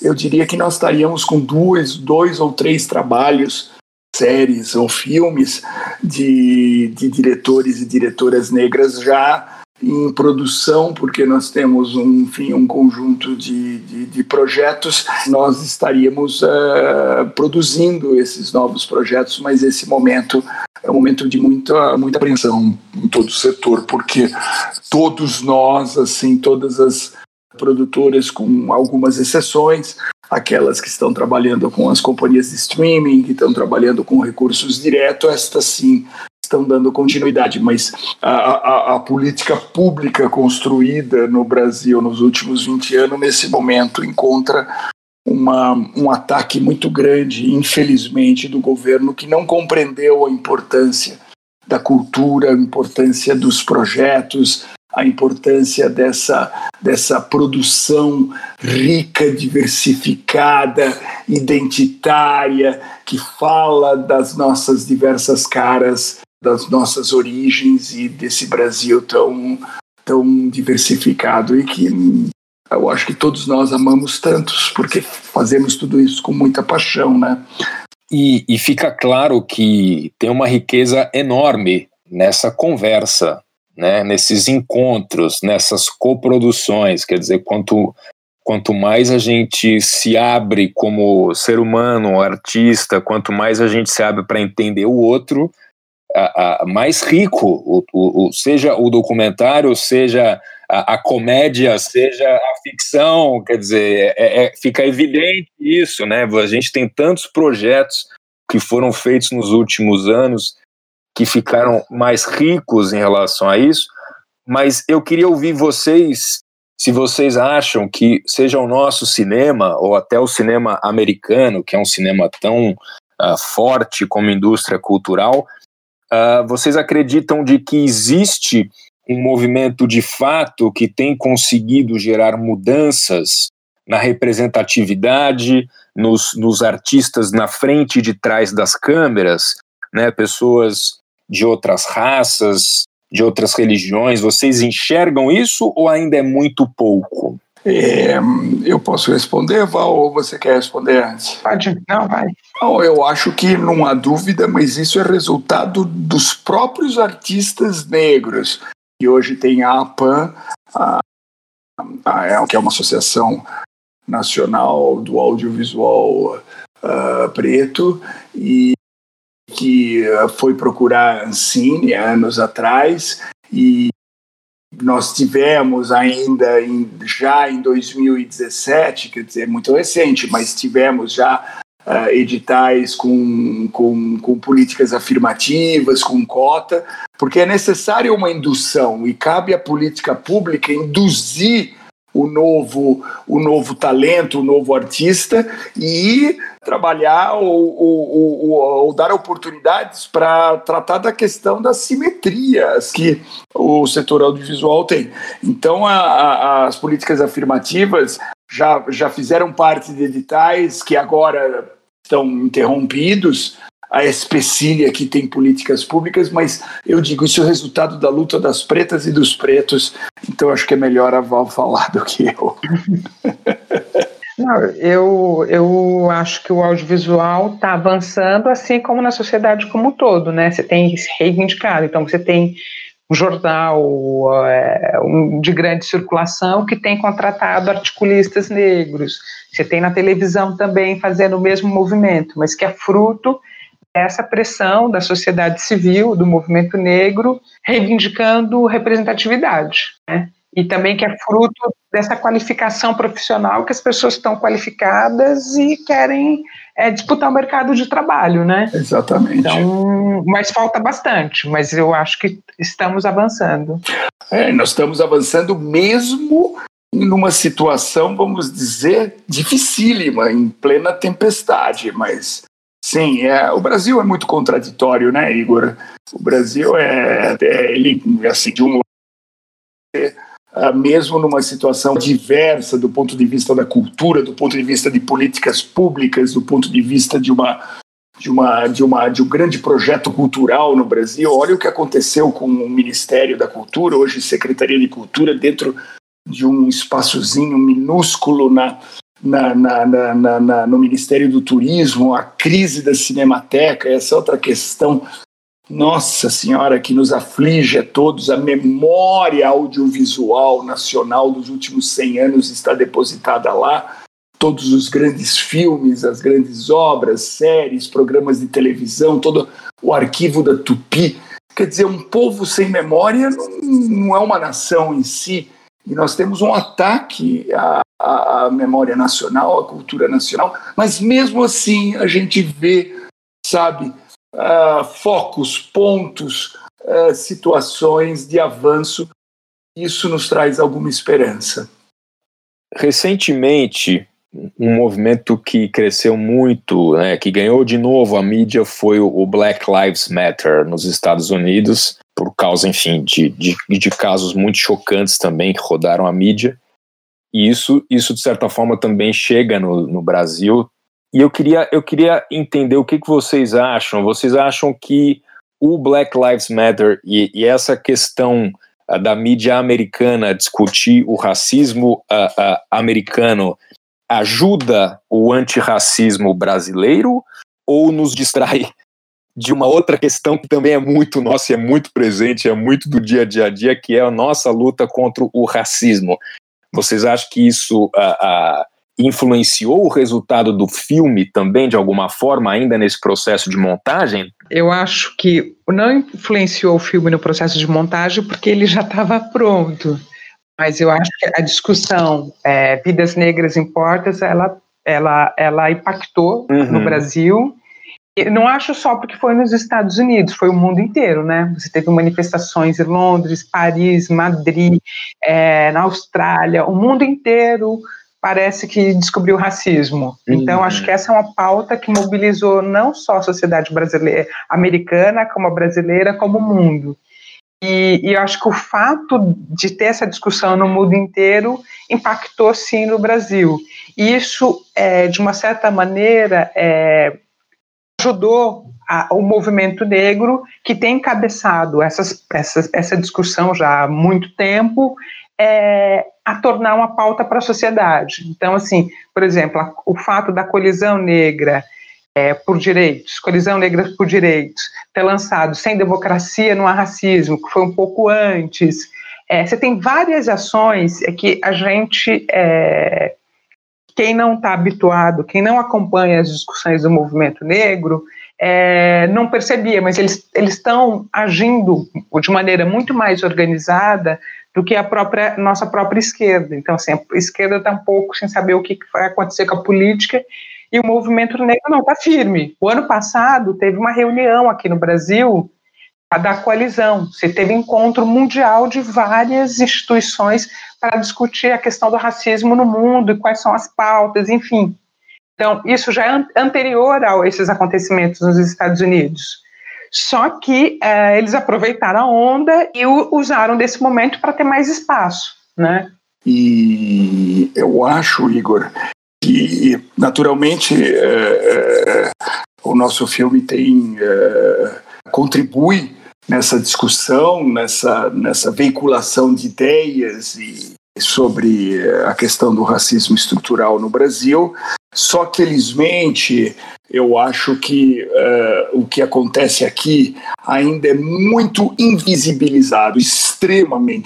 eu diria que nós estaríamos com dois, dois ou três trabalhos, séries ou filmes de, de diretores e diretoras negras já em produção, porque nós temos um, enfim, um conjunto de, de, de projetos, nós estaríamos uh, produzindo esses novos projetos, mas esse momento é um momento de muita, muita apreensão em todo o setor, porque todos nós, assim, todas as produtoras, com algumas exceções, aquelas que estão trabalhando com as companhias de streaming, que estão trabalhando com recursos diretos, estas sim estão dando continuidade, mas a, a, a, política pública construída no Brasil nos últimos 20 anos, nesse momento, encontra uma, um ataque muito grande, infelizmente, do governo que não compreendeu a importância da cultura, a importância dos projetos, a importância dessa, dessa produção rica, diversificada, identitária, que fala das nossas diversas caras, das nossas origens e desse Brasil tão, tão diversificado e que eu acho que todos nós amamos tantos, porque fazemos tudo isso com muita paixão, né? E, e fica claro que tem uma riqueza enorme nessa conversa, né? nesses encontros, nessas coproduções. Quer dizer, quanto, quanto mais a gente se abre como ser humano, artista, quanto mais a gente se abre para entender o outro, a, a, mais rico, o, o, o, seja o documentário, seja a, a, comédia, seja a ficção, quer dizer, é, é, fica evidente isso, né? A gente tem tantos projetos que foram feitos nos últimos anos que ficaram mais ricos em relação a isso, mas eu queria ouvir vocês se vocês acham que seja o nosso cinema ou até o cinema americano, que é um cinema tão uh, forte como indústria cultural, uh, vocês acreditam de que existe um movimento de fato que tem conseguido gerar mudanças na representatividade, nos, nos artistas na frente e de trás das câmeras, né, pessoas de outras raças, de outras religiões, vocês enxergam isso ou ainda é muito pouco? É, eu posso responder, Val, ou você quer responder antes? Pode, não, vai. Não, eu acho que não há dúvida, mas isso é resultado dos próprios artistas negros que hoje tem a APAN, a, a, é, que é uma associação nacional do audiovisual uh, preto, e que foi procurar a Ancine anos atrás, e nós tivemos ainda em, já em 2017, quer dizer, muito recente, mas tivemos já uh, editais com, com, com políticas afirmativas, com cota, porque é necessária uma indução e cabe à política pública induzir o novo, o novo talento, o novo artista e trabalhar ou, ou, ou, ou dar oportunidades para tratar da questão das simetrias que o setor audiovisual tem. Então, a, a, as políticas afirmativas já, já fizeram parte de editais que agora estão interrompidos, a especília que tem políticas públicas, mas eu digo isso é o resultado da luta das pretas e dos pretos, então acho que é melhor a Val falar do que eu. Não, eu, eu acho que o audiovisual está avançando, assim como na sociedade como um todo, né? Você tem reivindicado, então você tem um jornal é, um, de grande circulação que tem contratado articulistas negros. Você tem na televisão também fazendo o mesmo movimento, mas que é fruto essa pressão da sociedade civil, do movimento negro, reivindicando representatividade. Né? E também que é fruto dessa qualificação profissional que as pessoas estão qualificadas e querem é, disputar o mercado de trabalho, né? Exatamente. Então, mas falta bastante, mas eu acho que estamos avançando. É, nós estamos avançando mesmo numa situação, vamos dizer, dificílima, em plena tempestade, mas Sim, é, o Brasil é muito contraditório, né, Igor? O Brasil é, é ele assim de um é, mesmo numa situação diversa do ponto de vista da cultura, do ponto de vista de políticas públicas, do ponto de vista de uma de uma de uma de um grande projeto cultural no Brasil. Olha o que aconteceu com o Ministério da Cultura, hoje Secretaria de Cultura dentro de um espaçozinho minúsculo na na, na, na, na, no Ministério do Turismo, a crise da Cinemateca, essa outra questão, nossa senhora, que nos aflige a todos, a memória audiovisual nacional dos últimos 100 anos está depositada lá. todos os grandes filmes, as grandes obras, séries, programas de televisão, todo o arquivo da Tupi. Quer dizer, um povo sem memória não, não é uma nação em si. E nós temos um ataque à, à, memória nacional, à cultura nacional, mas mesmo assim a gente vê, sabe, uh, focos, pontos, uh, situações de avanço. Isso nos traz alguma esperança. Recentemente, um movimento que cresceu muito, né, que ganhou de novo a mídia foi o Black Lives Matter nos Estados Unidos, por causa, enfim, de, de, de casos muito chocantes também que rodaram a mídia. E isso, isso de certa forma, também chega no, no Brasil. E eu queria, eu queria entender o que, que vocês acham. Vocês acham que o Black Lives Matter e, e essa questão uh, da mídia americana discutir o racismo uh, uh, americano ajuda o antirracismo brasileiro ou nos distrai de uma outra questão que também é muito nossa, é muito presente, é muito do dia a dia, que é a nossa luta contra o racismo. Vocês acham que isso uh, uh, influenciou o resultado do filme também, de alguma forma, ainda nesse processo de montagem? Eu acho que não influenciou o filme no processo de montagem porque ele já estava pronto. Mas eu acho que a discussão é, Vidas Negras Importas, ela, ela, ela impactou uhum. no Brasil. Eu não acho só porque foi nos Estados Unidos, foi o mundo inteiro, né? Você teve manifestações em Londres, Paris, Madrid, é, na Austrália, o mundo inteiro parece que descobriu o racismo. Uhum. Então, acho que essa é uma pauta que mobilizou não só a sociedade brasileira, americana, como a brasileira, como o mundo. E, e, eu acho que o fato de ter essa discussão no mundo inteiro impactou sim no Brasil. E isso, é, de uma certa maneira, é, ajudou a, o movimento negro, que tem encabeçado essas, essas, essa discussão já há muito tempo, é, a tornar uma pauta para a sociedade. Então, assim, por exemplo, a, o fato da colisão negra é, por direitos, Colisão Negra por Direitos, ter lançado Sem Democracia não há Racismo, que foi um pouco antes. É, você tem várias ações que a gente, é, quem não está habituado, quem não acompanha as discussões do movimento negro, é, não percebia, mas eles estão agindo de maneira muito mais organizada do que a própria nossa própria esquerda. Então, assim, a esquerda está um pouco sem saber o que vai acontecer com a política e o movimento negro não está firme. O ano passado teve uma reunião aqui no Brasil da coalizão. Você teve encontro mundial de várias instituições para discutir a questão do racismo no mundo e quais são as pautas, enfim. Então, isso já é anterior a esses acontecimentos nos Estados Unidos. Só que é, eles aproveitaram a onda e usaram desse momento para ter mais espaço, né? E eu acho, Igor, que naturalmente é, é, o nosso filme tem é, contribui nessa discussão, nessa, nessa veiculação de ideias e sobre a questão do racismo estrutural no Brasil. Só que, felizmente, eu acho que uh, o que acontece aqui ainda é muito invisibilizado, extremamente.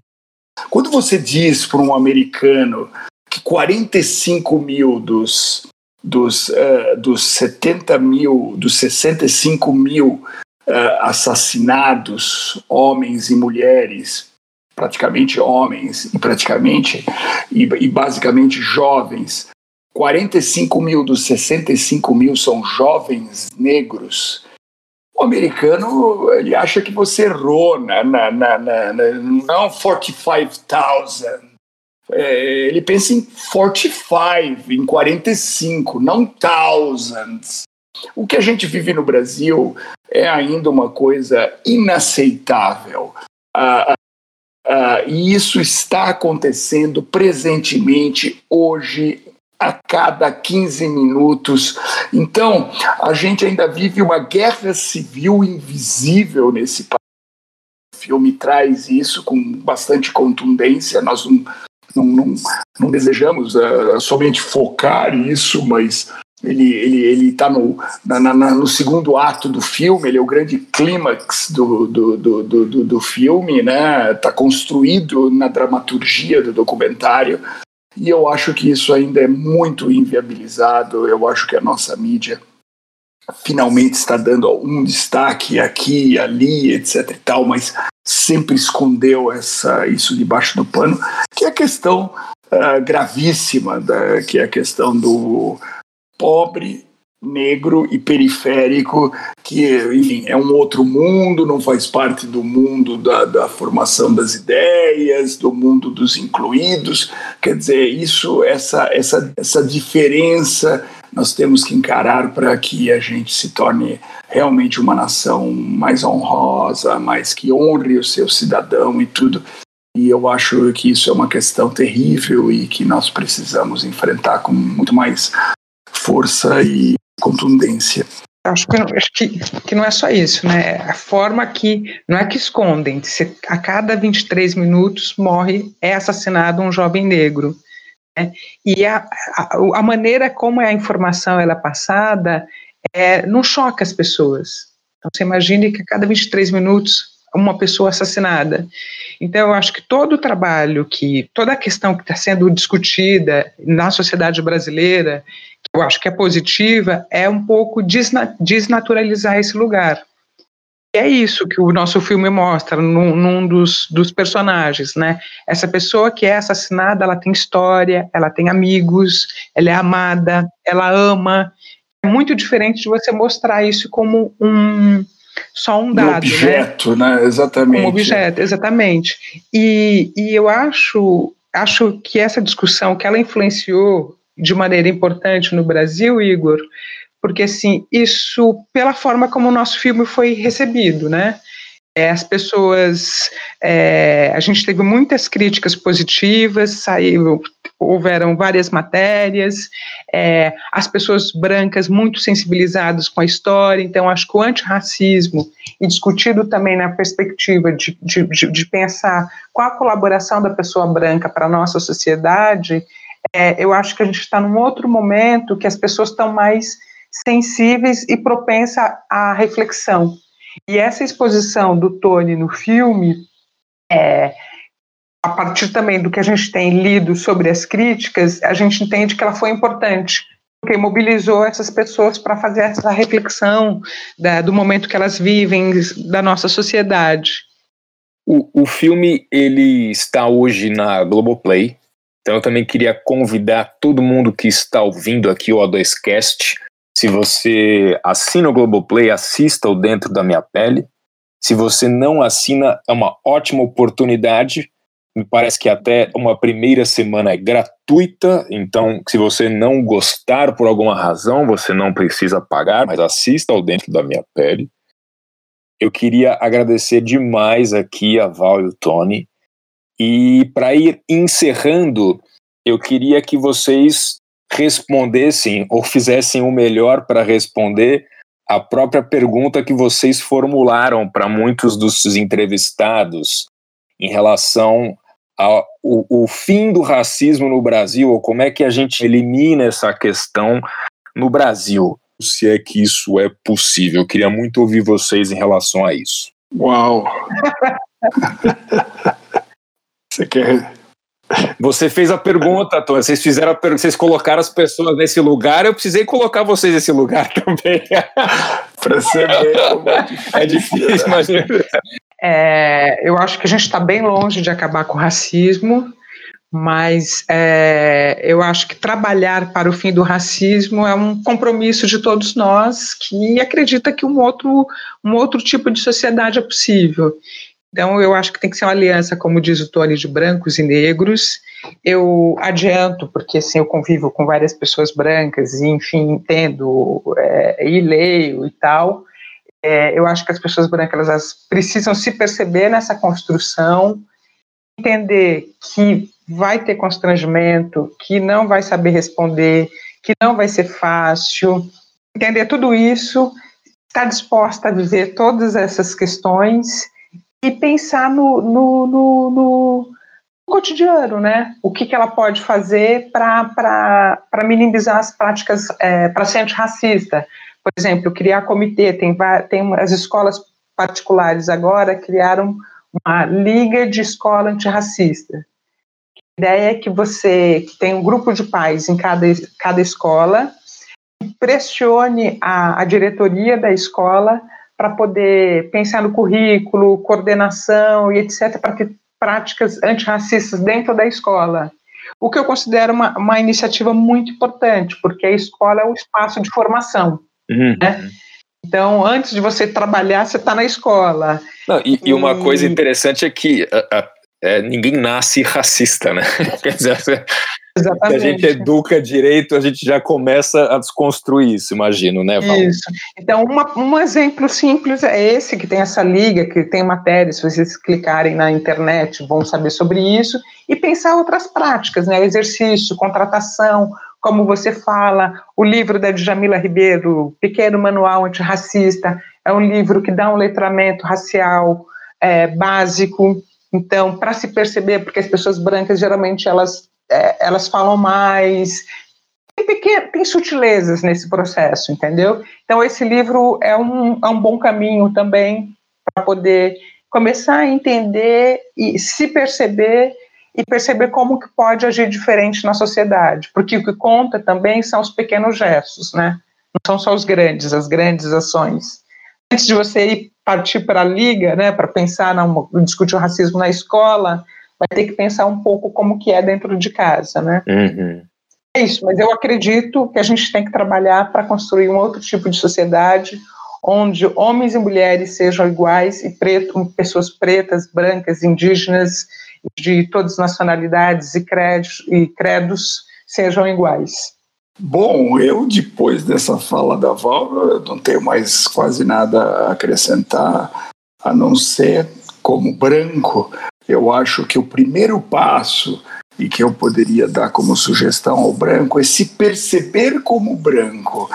Quando você diz para um americano que 45 mil dos, dos, uh, dos 70 mil, dos 65 mil assassinados, homens e mulheres, praticamente homens e praticamente e, e basicamente jovens, 45 mil dos 65 mil são jovens negros. O americano ele acha que você errou na, na, na, na não 45,000 é, ele pensa em 45, em 45, não thousands. O que a gente vive no Brasil é ainda uma coisa inaceitável. Ah, ah, e isso está acontecendo presentemente hoje a cada 15 minutos. Então, a gente ainda vive uma guerra civil invisível nesse país. O filme traz isso com bastante contundência. Nós não, não, não, não desejamos uh, somente focar isso, mas ele ele ele está no na, na, no segundo ato do filme ele é o grande clímax do do, do, do, do filme né? Está construído na dramaturgia do documentário. E eu acho que isso ainda é muito inviabilizado. Eu acho que a nossa mídia finalmente está dando um destaque aqui, ali, etc e tal, mas sempre escondeu essa, isso debaixo do pano, que é a questão uh, gravíssima, da, que é a questão do pobre negro e periférico, que, enfim, é um outro mundo, não faz parte do mundo da, da formação das ideias, do mundo dos incluídos. Quer dizer, isso, essa, essa, essa diferença nós temos que encarar para que a gente se torne realmente uma nação mais honrosa, mais que honre o seu cidadão e tudo. E eu acho que isso é uma questão terrível e que nós precisamos enfrentar com muito mais força e contundência. Acho que, acho que, que não é só isso, né? A forma que. Não é que escondem. Se a cada 23 minutos morre, é assassinado um jovem negro. Né? E a, a, a, maneira como a informação ela é passada é, não choca as pessoas. Então, você imagine que a cada 23 minutos uma pessoa assassinada. Então, eu acho que todo o trabalho, que toda a questão que está sendo discutida na sociedade brasileira, eu acho que é positiva, é um pouco desna desnaturalizar esse lugar. E é isso que o nosso filme mostra num, num dos, dos, personagens, né? Essa pessoa que é assassinada, ela tem história, ela tem amigos, ela é amada, ela ama. É muito diferente de você mostrar isso como um só um dado, um objeto, né? né? Exatamente. Como objeto, exatamente. E, e eu acho, acho que essa discussão que ela influenciou de maneira importante no Brasil, Igor, porque assim, isso pela forma como o nosso filme foi recebido, né? É, as pessoas, é, a gente teve muitas críticas positivas, saiu, houveram várias matérias, é, as pessoas brancas muito sensibilizadas com a história, então acho que o antirracismo, e discutido também na perspectiva de, de, de, de pensar qual a colaboração da pessoa branca para a nossa sociedade, é, eu acho que a gente está num outro momento que as pessoas estão mais sensíveis e propensas à reflexão. E essa exposição do Tony no filme, é, a partir também do que a gente tem lido sobre as críticas, a gente entende que ela foi importante, porque mobilizou essas pessoas para fazer essa reflexão da, do momento que elas vivem, da nossa sociedade. O, o filme ele está hoje na Globoplay, então eu também queria convidar todo mundo que está ouvindo aqui o O2Cast se você assina o Globoplay, assista o Dentro da Minha Pele. Se você não assina, é uma ótima oportunidade. Me parece que até uma primeira semana é gratuita, então se você não gostar por alguma razão, você não precisa pagar, mas assista ao Dentro da Minha Pele. Eu queria agradecer demais aqui a Val e o Tony. E para ir encerrando, eu queria que vocês respondessem ou fizessem o melhor para responder a própria pergunta que vocês formularam para muitos dos entrevistados em relação ao o, fim do racismo no Brasil, ou como é que a gente elimina essa questão no Brasil, se é que isso é possível. Eu queria muito ouvir vocês em relação a isso. Uau! Você quer você fez a pergunta, Tony. Vocês fizeram a pergunta, vocês colocaram as pessoas nesse lugar, eu precisei colocar vocês nesse lugar também. Para ser é difícil, mas. É, eu acho que a gente está bem longe de acabar com o racismo, mas é, eu acho que trabalhar para o fim do racismo é um compromisso de todos nós que acredita que um outro, um outro tipo de sociedade é possível. Então, eu acho que tem que ser uma aliança, como diz o Tony, de brancos e negros. Eu adianto, porque assim, eu convivo com várias pessoas brancas e, enfim, entendo é, e leio e tal. É, eu acho que as pessoas brancas elas precisam se perceber nessa construção, entender que vai ter constrangimento, que não vai saber responder, que não vai ser fácil. Entender tudo isso, estar disposta a viver todas essas questões e pensar no, no, no, no cotidiano, né? O que, que ela pode fazer para minimizar as práticas, é, para ser antirracista. Por exemplo, criar comitê, tem, tem as escolas particulares agora criaram uma liga de escola antirracista. A ideia é que você tem um grupo de pais em cada, cada escola, pressione a, a diretoria da escola para poder pensar no currículo, coordenação e etc., para que práticas antirracistas dentro da escola. O que eu considero uma, uma iniciativa muito importante, porque a escola é o espaço de formação. Uhum. Né? Então, antes de você trabalhar, você está na escola. Não, e, e, uma coisa interessante é que a, a, é, ninguém nasce racista, né? Quer dizer, Exatamente. Se a gente educa direito, a gente já começa a desconstruir isso, imagino, né, Val? Isso. Então, uma, um exemplo simples é esse, que tem essa liga, que tem matéria, se vocês clicarem na internet, vão saber sobre isso, e pensar outras práticas, né, exercício, contratação, como você fala, o livro da Djamila Ribeiro, Pequeno Manual Antirracista, é um livro que dá um letramento racial é, básico, então, para se perceber, porque as pessoas brancas geralmente elas é, elas falam mais. Tem, pequeno, tem sutilezas nesse processo, entendeu? Então, esse livro é um, é um bom caminho também para poder começar a entender e se perceber e perceber como que pode agir diferente na sociedade, porque o que conta também são os pequenos gestos, né? Não são só os grandes, as grandes ações. Antes de você ir partir para a liga, né, para pensar na discutir o racismo na escola, vai ter que pensar um pouco como que é dentro de casa, né? Uhum. É isso, mas eu acredito que a gente tem que trabalhar para construir um outro tipo de sociedade onde homens e mulheres sejam iguais e preto, pessoas pretas, brancas, indígenas, de todas as nacionalidades e credos, e credos sejam iguais. Bom, eu depois dessa fala da Val, não tenho mais quase nada a acrescentar, a não ser como branco, eu acho que o primeiro passo e que eu poderia dar como sugestão ao branco é se perceber como branco.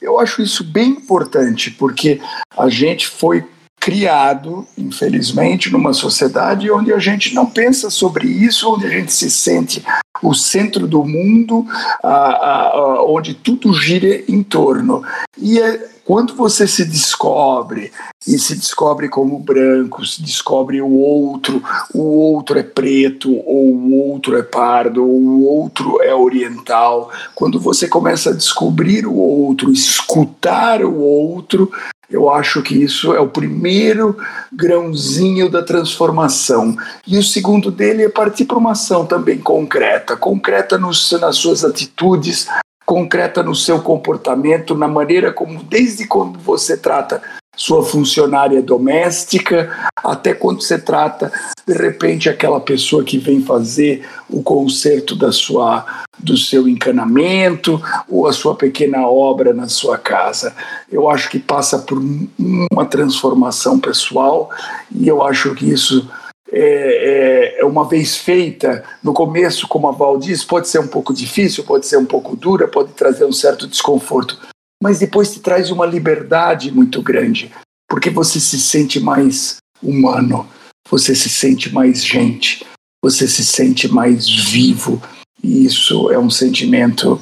Eu acho isso bem importante, porque a gente foi criado, infelizmente, numa sociedade onde a gente não pensa sobre isso, onde a gente se sente o centro do mundo, a, a, onde tudo gira em torno. E é, quando você se descobre e se descobre como branco, se descobre o outro, o outro é preto, ou o outro é pardo, ou o outro é oriental, quando você começa a descobrir o outro, escutar o outro, eu acho que isso é o primeiro grãozinho da transformação. E o segundo dele é partir para uma ação também concreta concreta nos, nas suas atitudes, concreta no seu comportamento, na maneira como, desde quando você trata sua funcionária doméstica, até quando você trata, de repente, aquela pessoa que vem fazer o conserto da sua, do seu encanamento ou a sua pequena obra na sua casa. Eu acho que passa por uma transformação pessoal e eu acho que isso é, é, é, uma vez feita, no começo, como a Val diz, pode ser um pouco difícil, pode ser um pouco dura, pode trazer um certo desconforto, mas depois te traz uma liberdade muito grande, porque você se sente mais humano, você se sente mais gente, você se sente mais vivo, e isso é um sentimento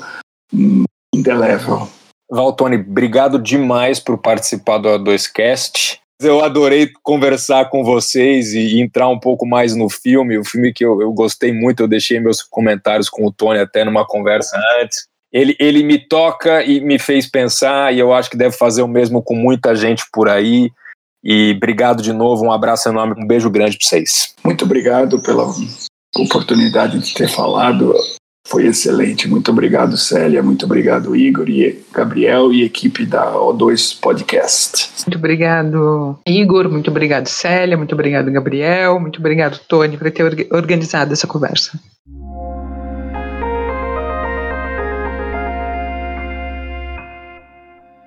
indelével. Valtone, obrigado demais por participar do A2Cast. Eu adorei conversar com vocês e entrar um pouco mais no filme. O filme que eu, eu gostei muito, eu deixei meus comentários com o Tony até numa conversa antes. Ele, ele me toca e me fez pensar, e eu acho que deve fazer o mesmo com muita gente por aí. E obrigado de novo, um abraço enorme, um beijo grande para vocês. Muito obrigado pela oportunidade de ter falado. Foi excelente. Muito obrigado, Célia. Muito obrigado, Igor e Gabriel e equipe da O2 Podcast. Muito obrigado, Igor. Muito obrigado, Célia. Muito obrigado, Gabriel. Muito obrigado, Tony, por ter organizado essa conversa.